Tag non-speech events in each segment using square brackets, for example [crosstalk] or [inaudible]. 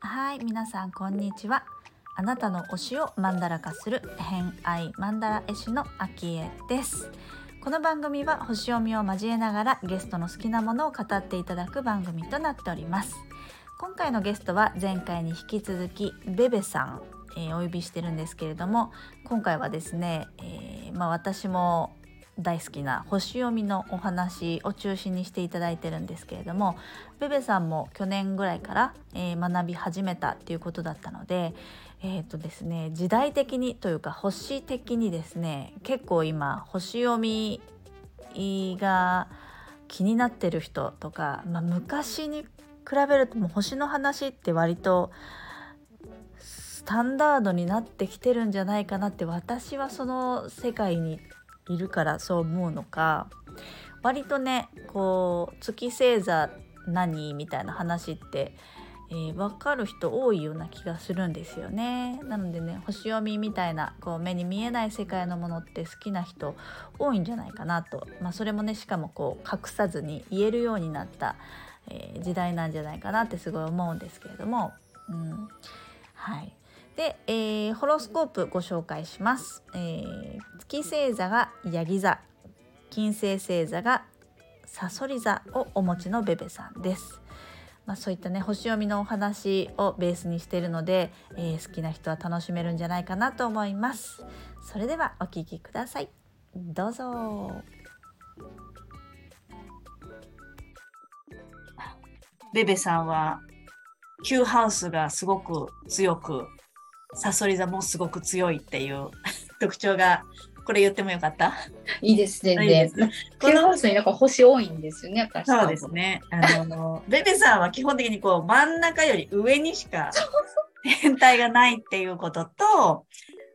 はい皆さんこんにちは。あなたの推しをマンダラ化する偏愛マンダラ絵師のアキエです。この番組は星読みを交えながらゲストの好きなものを語っていただく番組となっております。今回のゲストは前回に引き続きベベさん、えー、お呼びしてるんですけれども今回はですね、えー、まあ、私も大好きな星読みのお話を中心にしていただいてるんですけれどもベベさんも去年ぐらいから、えー、学び始めたっていうことだったのでえーとですね、時代的にというか星的にですね結構今星読みが気になってる人とか、まあ、昔に比べるともう星の話って割とスタンダードになってきてるんじゃないかなって私はその世界にいるからそう思うのか割とねこう月星座何？みたいな話って、えー、分かる人多いような気がするんですよね。なのでね星読みみたいなこう目に見えない世界のものって好きな人多いんじゃないかなと、まあ、それもねしかもこう隠さずに言えるようになった、えー、時代なんじゃないかなってすごい思うんですけれども。うんはいで、えー、ホロスコープご紹介します。えー、月星座がヤギ座、金星星座がサソリ座をお持ちのベベさんです。まあ、そういったね星読みのお話をベースにしているので、えー、好きな人は楽しめるんじゃないかなと思います。それではお聞きください。どうぞ。ベベさんは Q ハウスがすごく強くサソリ座もすごく強いっていう [laughs] 特徴がこれ言ってもよかった？いいですね。[laughs] で、このハウスになんか星多いんですよね、そうですね。あの、ベベさんは基本的にこう真ん中より上にしか天体がないっていうことと、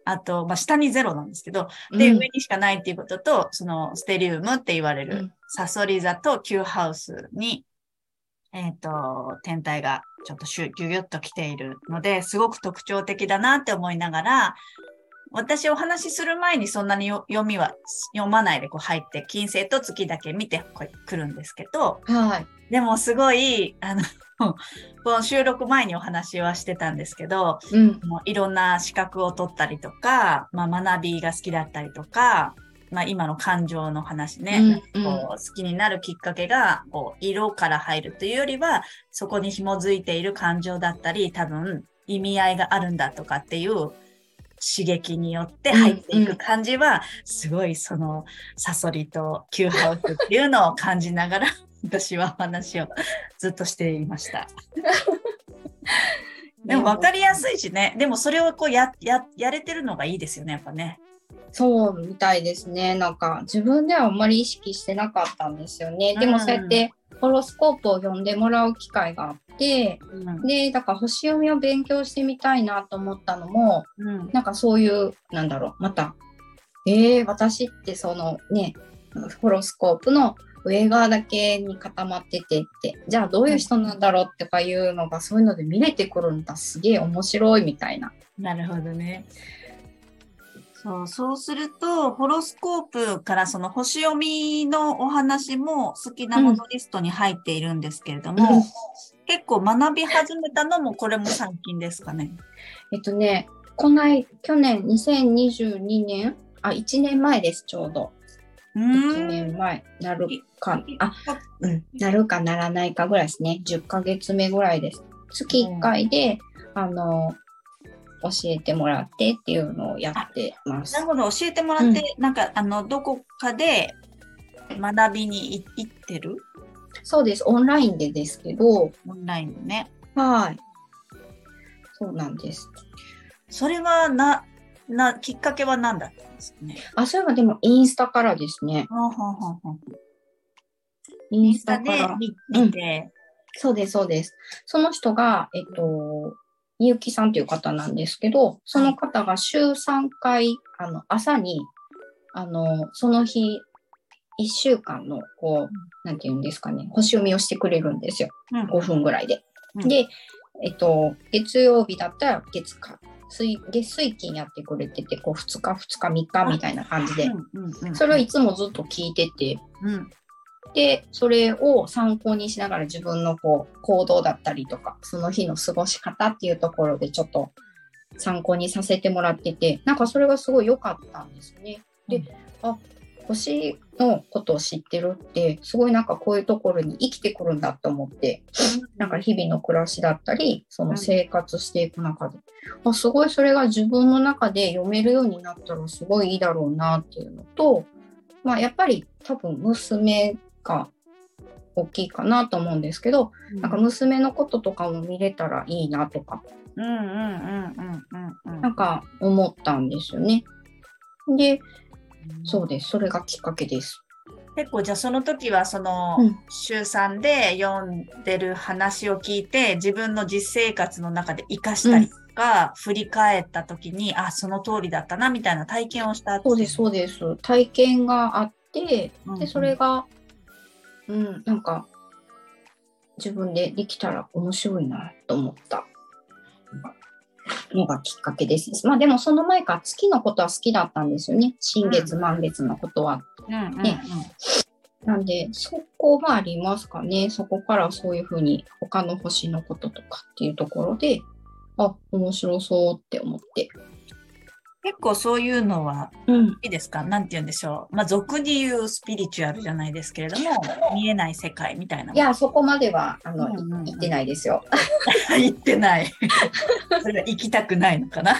あと、まあ、下にゼロなんですけど、で、うん、上にしかないっていうことと、そのステリウムって言われる、サソリ座と Q ハウスにえっ、ー、と、天体がちょっとギュギュッと来ているので、すごく特徴的だなって思いながら、私お話しする前にそんなに読みは読まないでこう入って、金星と月だけ見てくるんですけど、はい。でもすごい、あの、[laughs] この収録前にお話はしてたんですけど、うん、もういろんな資格を取ったりとか、まあ、学びが好きだったりとか、まあ、今の感情の話ね、うんうん、こう好きになるきっかけがこう色から入るというよりはそこに紐づいている感情だったり多分意味合いがあるんだとかっていう刺激によって入っていく感じは、うんうん、すごいそのサソリとキューハウスっていうのを感じながら [laughs] 私は話をずっとしていました。[laughs] でも分かりやすいしね。でもそれをこうやややれてるのがいいですよね、やっぱね。そうみたいですね。なんか自分ではあんまり意識してなかったんですよね。でもそうやってホロスコープを読んでもらう機会があって、うん、でだから星読みを勉強してみたいなと思ったのも、うん、なんかそういうなんだろうまたえー、私ってそのねホロスコープの上側だけに固まっててってじゃあどういう人なんだろうってかいうのがそういうので見れてくるんだすげえ面白いみたいな。なるほどね。そうそうすると、ホロスコープからその星読みのお話も好きなものリストに入っているんですけれども、うん、結構学び始めたのもこれも最近ですかね。えっとね、こない去年2022年、あ、1年前です、ちょうど。1年前、なるか、あ、うん、なるかならないかぐらいですね。10ヶ月目ぐらいです。月1回で、うん、あの、教えてもらってっていうのをやってます。なるほど、教えてもらって、うん、なんかあのどこかで学びに行ってる？そうです、オンラインでですけど。オンラインでね。はい。そうなんです。それはな、な、きっかけは何だったんですかね？あ、それはでもインスタからですね。ははははインスタで見て、うん、そうです、そうです。その人が、えっと、みゆきさんという方なんですけど、その方が週3回、あの、朝に、あの、その日、1週間の、こう、なんていうんですかね、星読みをしてくれるんですよ。うん、5分ぐらいで。うん、で、えっと、月曜日だったら月火、水月水金やってくれててこう2日2日3日みたいな感じで。それをいつもずっと聞いてて。うんでそれを参考にしながら自分のこう行動だったりとかその日の過ごし方っていうところでちょっと参考にさせてもらっててなんかそれがすごい良かったんですね。で、あ星のことを知ってるってすごいなんかこういうところに生きてくるんだと思ってなんか日々の暮らしだったりその生活していく中で、あすごいそれが自分の中で読めるようになったらすごいいいだろうなっていうのと、まあ、やっぱり多分娘が大きいかなと思うんですけど、なんか娘のこととかも見れたらいいなとか。うんうんうんうんうんうん。なんか思ったんですよね。でそうです。それがきっかけです。結構じゃあその時はそのうん。週3で読んでる話を聞いて自分の実生活の中で活かしたりとか、振り返った時にあその通りだったなみたいな体験をしたそうですそうです。体験があってうんうん。でそれがうんなんか自分でできたら面白いなと思ったのがきっかけです。まあでもその前から月のことは好きだったんですよね。新月満月のことは。なんでそこはありますかね。そこからそういうふうに他の星のこととかっていうところであ面白そうって思って。結構そういうのはうんいいですか？なんて言うんでしょう？まあ俗に言うスピリチュアルじゃないですけれども見えない世界みたいないやそこまではあの、うんうんうん言ってないですよ。[laughs] 行ってない。それは行きたくないのかな？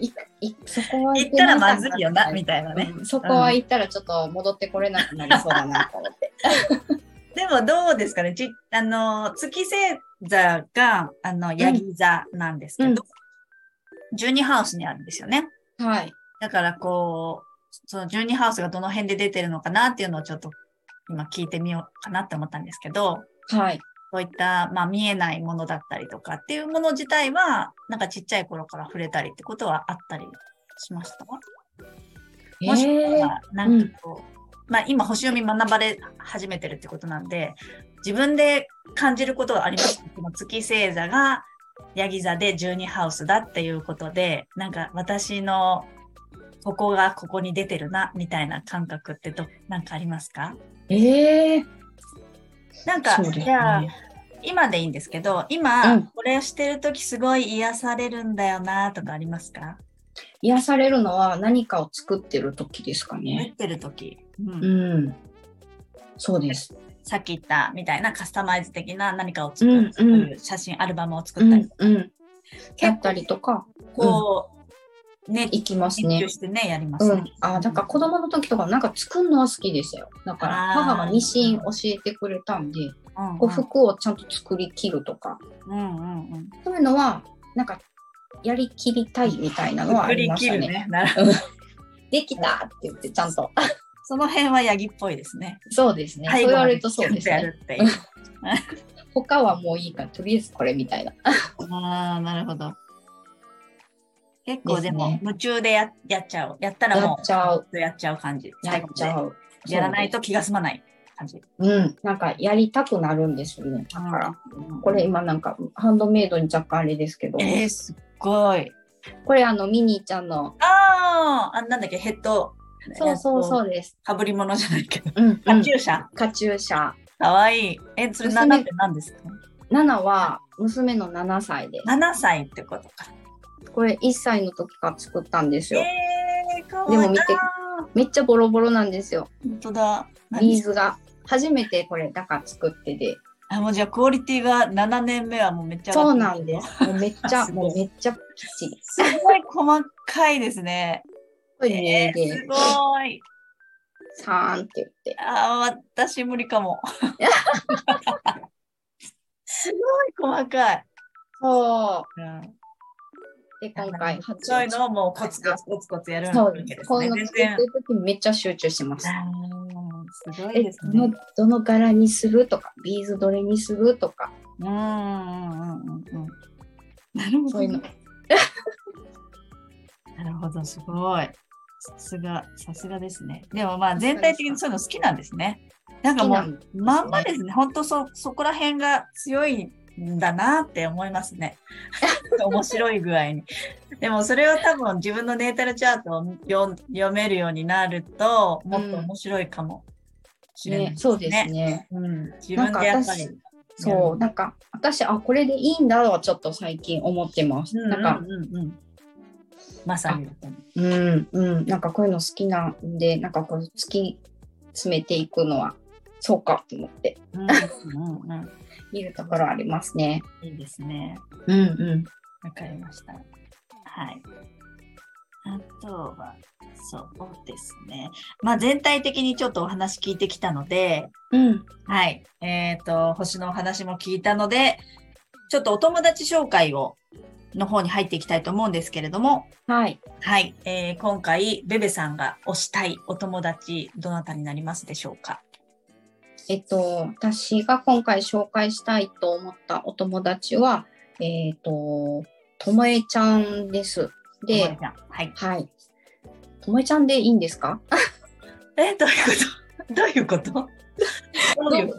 いいそこは行ったらまずいよな、みみたいなね。うんそこは行ったらちょっと戻ってこれなくなりそうだなと思って。[laughs] でもどうですかね？ちあの、月星座が、あの、ヤギ座なんですけど、12ハウスにあるんですよね。はい。だからこう、その12ハウスがどの辺で出てるのかなっていうのをちょっと今聞いてみようかなって思ったんですけど、はい。そういった、まあ、見えないものだったりとかっていうもの自体は、なんかちっちゃい頃から触れたりってことはあったりしました？かもしくえーは、なんかこう、まあ今星読み学ばれ始めてるってことなんで、自分で感じることがあります？月星座がヤギ座で12ハウスだっていうことで、なんか私のここがここに出てるな、みたいな感覚ってど、なんかありますか？えー、なんか、そうですじゃあ、ね。今でいいんですけど、今、うんこれをしてるときすごい癒されるんだよな、とかありますか？癒されるのは何かを作ってる時ですか打っね。てるとき、うんうん。そうです。さっき言ったみたいなカスタマイズ的な何かを作る、うんうん写真、アルバムを作うったり、んうん。や結ったりとか、構、ね、行きますね。してね、やりますね。うん、あなんか子供の時とかなんか作るのは好きでしたよ。だから母がミシン教えてくれたんで、うんうんこう服をちゃんと作り切るとか、うんうんうん。そういうのはなんかやりきりたいみたいなのはあ作りりましたね。ね。できたって言ってちゃんと。その辺はヤギっぽいですね。そうですね。そう言われるとそうですね。[laughs] 他はもういいからとりあえずこれみたいな。ああ、なるほど。結構でも夢中でややっちゃう。やったらやもっちゃう。うやっちゃう感じ。やっちゃう。う。やらないと気が済まない感じ。うん。なんかやりたくなるんですよね。だから、うんこれ今なんかハンドメイドに若干あれですけど、えー、すっごい。これあのミニーちゃんの、ああ、あなんだっけ、ヘッド。そうそうう。そうです。かぶり物じゃないけど。うん、カチューシャ。カチューシャ。かわいい。え、それ娘7って何ですか？7は娘の7歳で、?7 歳ってことか。これ1歳の時から作ったんですよ。えー、かわいい。でも見てめっちゃボロボロなんですよ。本当だ。ビーズが。初めてこれ、だから作ってて。あ、もうじゃあクオリティが7年目はもうめっちゃそうなんです。もうめっちゃ、[laughs] もうめっちゃきっちり。すごい細かいですね。これね、えー、すで、ごい。さーんって言って。あー、私無理かも。すごい細かい。そうん、う。で、今回、そういうのをもうコツコツコツコツやるそうわけですね。こういうの作ってる。時めっちゃ集中します。すごいえですね。どの柄にするとか、ビーズどれにするとか、うんうんうんうんうん。なるほど。そういうの。[laughs] なるほど、すごい。さすが、さすがですね。でもまあ全体的にそういうの好きなんですね。なんかもう、まんまですね。本当そ、そこら辺が強いんだなって思いますね。[laughs] 面白い具合に。でもそれを多分自分のネータルチャートを読読めるようになると、もっと面白いかもしれないですね。そうですね。うん、自分でやっぱり。そう、なんか私、あ、これでいいんだはちょっと最近思ってます。うんなんか、うんうんうん、まさに。うん、うん、なんかこういうの好きなんで、なんかこう突き詰めていくのは、そうかと思ってうんうんうん見るところありますね。いいですね。うんうん。わかりました。はい。あとは、そうですね。まあ全体的にちょっとお話聞いてきたので、うん。はい。えっ、と、星のお話も聞いたので、ちょっとお友達紹介を、の方に入っていきたいと思うんですけれども、はい。はい。えー今回、ベベさんが推したいお友達、どなたになりますでしょうか？えっと、私が今回紹介したいと思ったお友達は、えっと、ともえちゃんです。ではい。はい。ともえちゃんでいいんですか？え、どういうこと？どういうこと？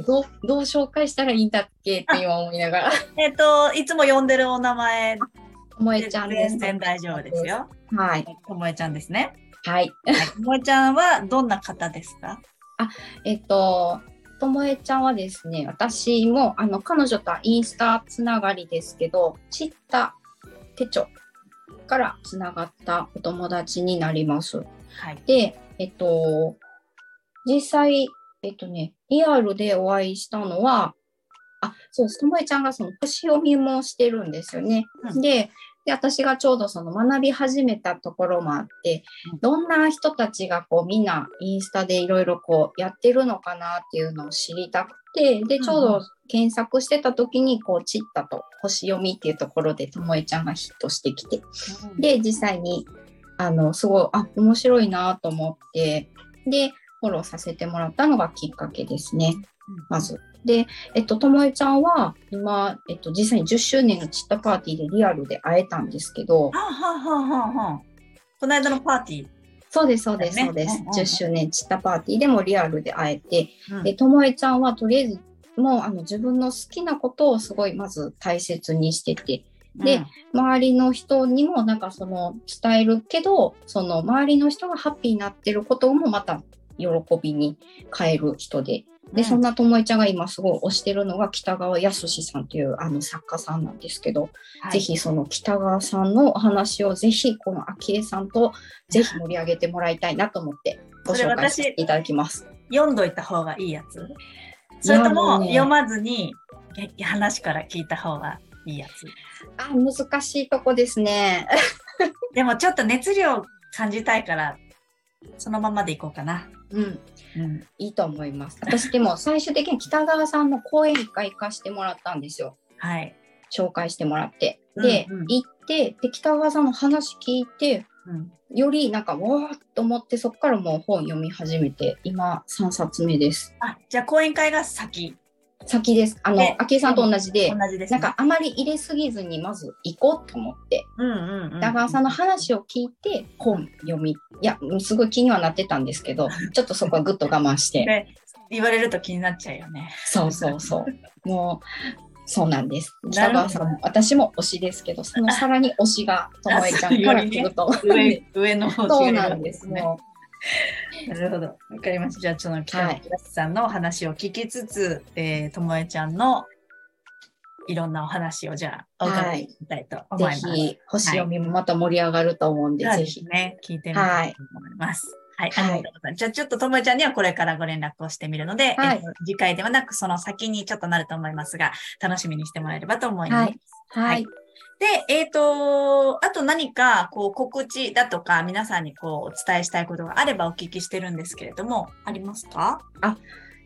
どうどう紹介したらいいんだっけって今思いながら。えっ、と、いつも呼んでるお名前ともでえちゃんです。全然大丈夫ですよ。はい。ともえちゃんですね。はい。はい。ともえちゃんはどんな方ですか？えっと、ともえちゃんはですね、私もあの彼女とはインスタつながりですけど、ちった手帳からつながったお友達になります。はい。で、えっと、実際、えっとね、リアルでお会いしたのは、あ、そうです。ともえちゃんがその星読みもしてるんですよね。うんで、で、私がちょうどその学び始めたところもあってうん、どんな人たちがこうみんなインスタでいろいろこうやってるのかなっていうのを知りたくて、で、ちょうど検索してた時に、こう、チッタと星読みっていうところでともえちゃんがヒットしてきて、で、実際に、あの、すごい、あ、面白いなと思って、で、フォローさせてもらったのがきっかけですね、まず。で、えっと、ともえちゃんは、今、えっと、実際に10周年のチッタパーティーでリアルで会えたんですけど、はあ、はあはあはあはあ、この間のパーティー。そうです、そうです、そうです。うんうんうん。10周年チッタパーティーでもリアルで会えて、うん。で、ともえちゃんはとりあえず、もうあの自分の好きなことをすごいまず大切にしてて、で周りの人にもなんかその伝えるけど、その周りの人がハッピーになってることもまた喜びに変える人で、で、そんな、なともえちゃんが今すごい推してるのが北川康さんというあの作家さんなんですけど、はいぜひその北川さんのお話をぜひこの昭恵さんと [laughs] ぜひ盛り上げてもらいたいなと思ってご紹介させていただきます。読んどいた方がいいやつ？[laughs] それとも読まずにえ話から聞いた方がいいやつ？あ、難しいとこですね。[laughs] でもちょっと熱量感じたいから、そのままでいこうかな。うん、うん。いいと思います。私でも最終的に北川さんの講演会行かしてもらったんですよ。はい。紹介してもらって。で、うんうん行って、で、北川さんの話聞いて、うん。よりなんか、わーっと思って、そこからもう本読み始めて、今3冊目です。あ、じゃあ講演会が先。先です。あので、昭恵さんと同じで、同じです、ね。なんか、あまり入れすぎずにまず行こうと思って、うんうんうん。北川さんの話を聞いて本読み、いや、すごい気にはなってたんですけど、[laughs] ちょっとそこはぐっと我慢して、で、言われると気になっちゃうよね。そうそうそう。もう、そうなんです。北川さんも、私も推しですけど、そのさらに推しが、ともえちゃんから来ると。上、上の方そうなんです。ね。も [laughs] なるほど。わかりました。じゃあ、その北はい村さんのお話を聞きつつ、えー、ともえちゃんのいろんなお話をじゃあ、お伺いしたいとう、思います。ぜひ、星読みもまた盛り上がると思うんで、そうぜひ。ね。聞いてみたいと思います。はい。ありがとうございます。じゃあ、ちょっとともえちゃんにはこれからご連絡をしてみるので、はいえっと次回ではなく、その先にちょっとなると思いますが、楽しみにしてもらえればと思います。はいはい。で、えっ、と、あと何か、こう、告知だとか、皆さんにこう、お伝えしたいことがあればお聞きしてるんですけれども、ありますか？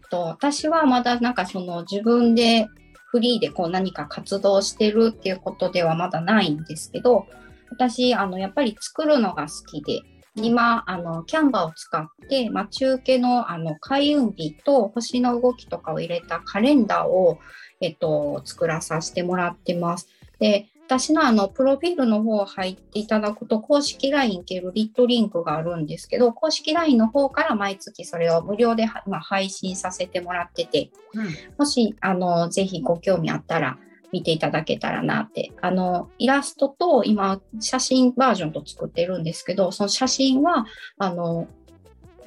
と私はまだなんかその自分でフリーでこう何か活動してるっていうことではまだないんですけど私あのやっぱり作るのが好きで今あのキャンバーを使って待ち受けのあの開運日と星の動きとかを入れたカレンダーを、えっと、作らさせてもらってます。で私のあのプロフィールの方入っていただくと公式 LINE 系るリットリンクがあるんですけど公式 LINE の方から毎月それを無料では今配信させてもらっててうん。もしあのぜひご興味あったら見ていただけたらなって。あの、イラストと今、写真バージョンと作ってるんですけど、その写真は、あの、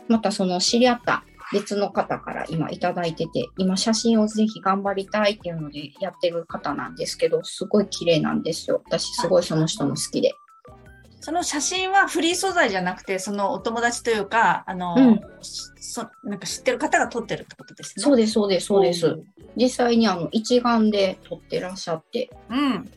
またその知り合った別の方から今いただいてて、今写真をぜひ頑張りたいっていうのでやってる方なんですけど、すごい綺麗なんですよ。私すごいその人も好きで。その写真はフリー素材じゃなくて、そのお友達というか、あの、うんそなんか知ってる方が撮ってるってことですね。そうです、そうです、そうです。ん実際にあの一眼で撮ってらっしゃって、うん。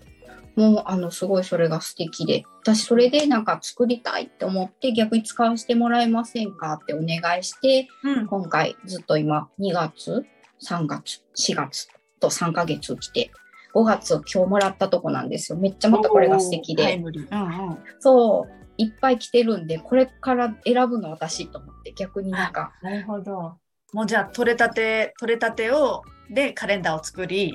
もうあのすごいそれが素敵で、私それでなんか作りたいって思って逆に使わせてもらえませんかってお願いして、うん。今回ずっと今2月、3月、4月と3ヶ月来て、5月今日もらったとこなんですよ。めっちゃまたこれが素敵で。うんうん。そう、いっぱい来てるんで、これから選ぶの私と思って逆になんか、なるほど。もうじゃあ、取れたて、取れたてを、で、カレンダーを作り、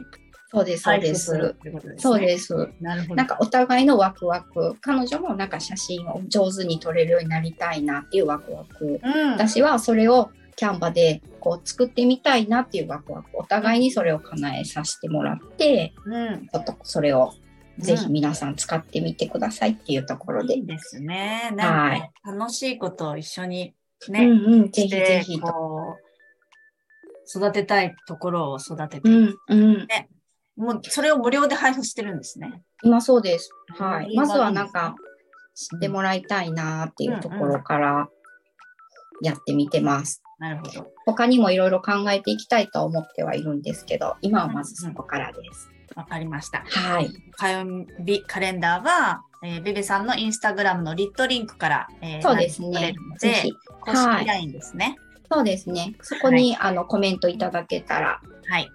そうです、そうです。そうです。なるほど。なんかお互いのワクワク彼女もなんか写真を上手に撮れるようになりたいなっていうワクワクうん。私はそれをキャンバでこう作ってみたいなっていうワクワク。お互いにそれを叶えさせてもらってうん。ちょっとそれをぜひ皆さん使ってみてくださいっていうところで、いいですね。なんはか、楽しいことを一緒にうんね、うんぜひぜひと。育てたいところを育てて、うんうん。もうそれを無料で配布してるんですね。今そうです。はうん。いまずはなんか知ってもらいたいなっていうところからやってみてますなるほど。他にもいろいろ考えていきたいと思ってはいるんですけど今はまずそこからです、わかりました。はい火曜日カレンダーは、えー、ベベさんのインスタグラムのリットリンクから、えーそうですねぜひ、公はい式 LINE ですね。そうですね。そこに、あのコメントいただけたらはい。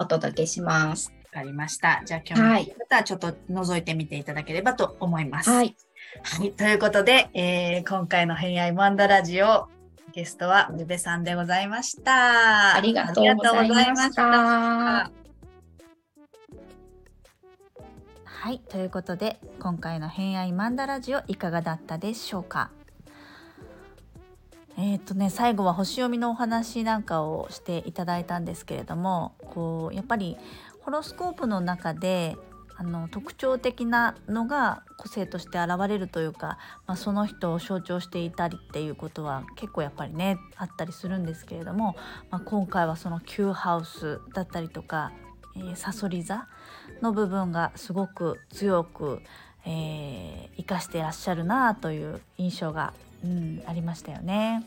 お届けします。わかりました。じゃあ今日はいの方はちょっと覗いてみていただければと思います。はい。はい、ということで、えー今回の偏愛マンダラジオ、ゲストはベベさんでございました。ありがとうございました。はいということで今回の「偏愛マンダラジオ」いかがだったでしょうか？えーっとね最後は星読みのお話なんかをしていただいたんですけれどもこうやっぱりホロスコープの中であの特徴的なのが個性として現れるというか、まあ、その人を象徴していたりっていうことは結構やっぱりねあったりするんですけれども、まあ、今回はその Q ハウスだったりとか、えー、サソリ座の部分がすごく強く、えー、生かしていらっしゃるなという印象が、うん、ありましたよね。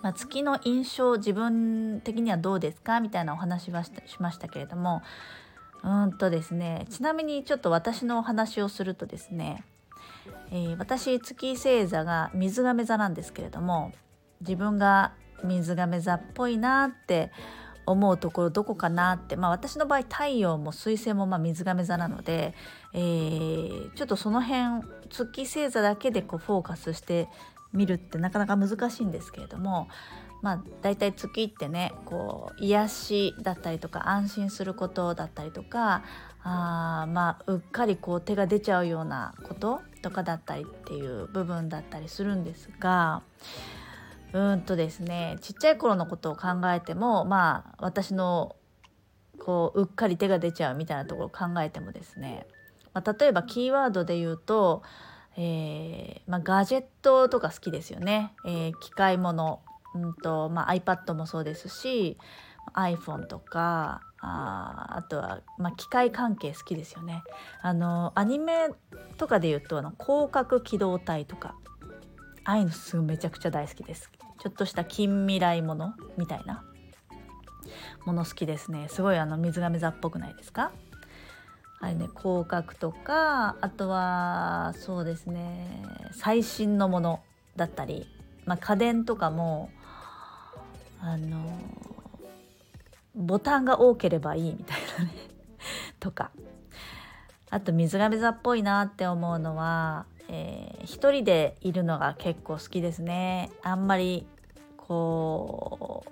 まあ、月の印象自分的にはどうですか？みたいなお話はししましたけれどもうんとですねちなみにちょっと私のお話をするとですね、えー私月星座が水亀座なんですけれども自分が水亀座っぽいなって思うところどこかなって、まあ、私の場合太陽も水星もま水亀座なので、えーちょっとその辺月星座だけでこうフォーカスして見るってなかなか難しいんですけれども、まあ、だいたい月ってねこう癒しだったりとか安心することだったりとかあまあうっかりこう手が出ちゃうようなこととかだったりっていう部分だったりするんですがうんとですねちっちゃい頃のことを考えてもまあ私のこううっかり手が出ちゃうみたいなところを考えてもですね、まあ、例えばキーワードで言うと、えーまあ、ガジェットとか好きですよね、えー機械もの、うんとまあ、iPad もそうですし iPhone とかああとは、まあ、機械関係好きですよね。あのアニメとかで言うとあの広角機動隊とかああいうのすごいめちゃくちゃ大好きです。ちょっとした近未来ものみたいなもの好きですね。すごいあの水亀座っぽくないですか？はいね広角とかあとはそうですね最新のものだったり、まあ、家電とかもあのボタンが多ければいいみたいなね。[laughs] とか。あと水亀座っぽいなって思うのは、えー一人でいるのが結構好きですね。あんまりこ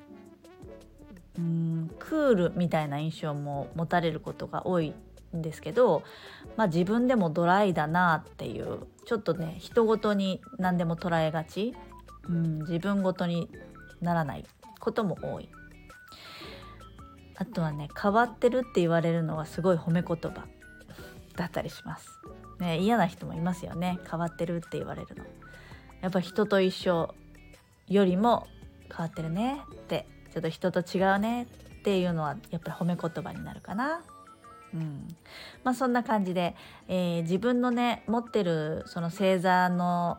ううんクールみたいな印象も持たれることが多いんですけど、まあ、自分でもドライだなっていうちょっとね人ごとに何でも捉えがち、うん、自分ごとにならない。ことも多い。あとはね変わってるって言われるのはすごい褒め言葉だったりします。ね、嫌な人もいますよね変わってるって言われるの。やっぱ人と一緒よりも変わってるねってちょっと人と違うねっていうのはやっぱり褒め言葉になるかな。うんまあ、そんな感じで、えー、自分のね持ってるその星座の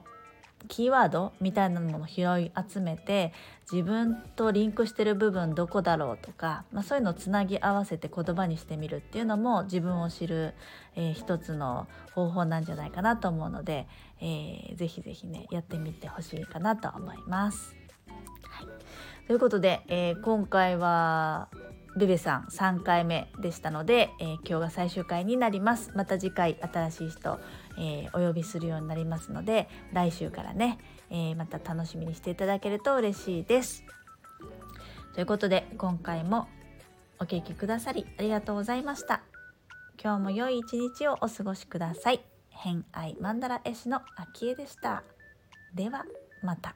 キーワードみたいなものを拾い集めて自分とリンクしてる部分どこだろうとか、まあ、そういうのをつなぎ合わせて言葉にしてみるっていうのも自分を知る、えー、一つの方法なんじゃないかなと思うので、えー、ぜひぜひねやってみてほしいかなと思います。はい、ということで、えー、今回はベベさん3回目でしたので、えー、今日が最終回になります。また次回新しい人、えー、お呼びするようになりますので来週からね、えー、また楽しみにしていただけると嬉しいです。ということで今回もお聞きくださりありがとうございました。今日も良い一日をお過ごしください。偏愛マンダラ絵師のあきえでした。ではまた。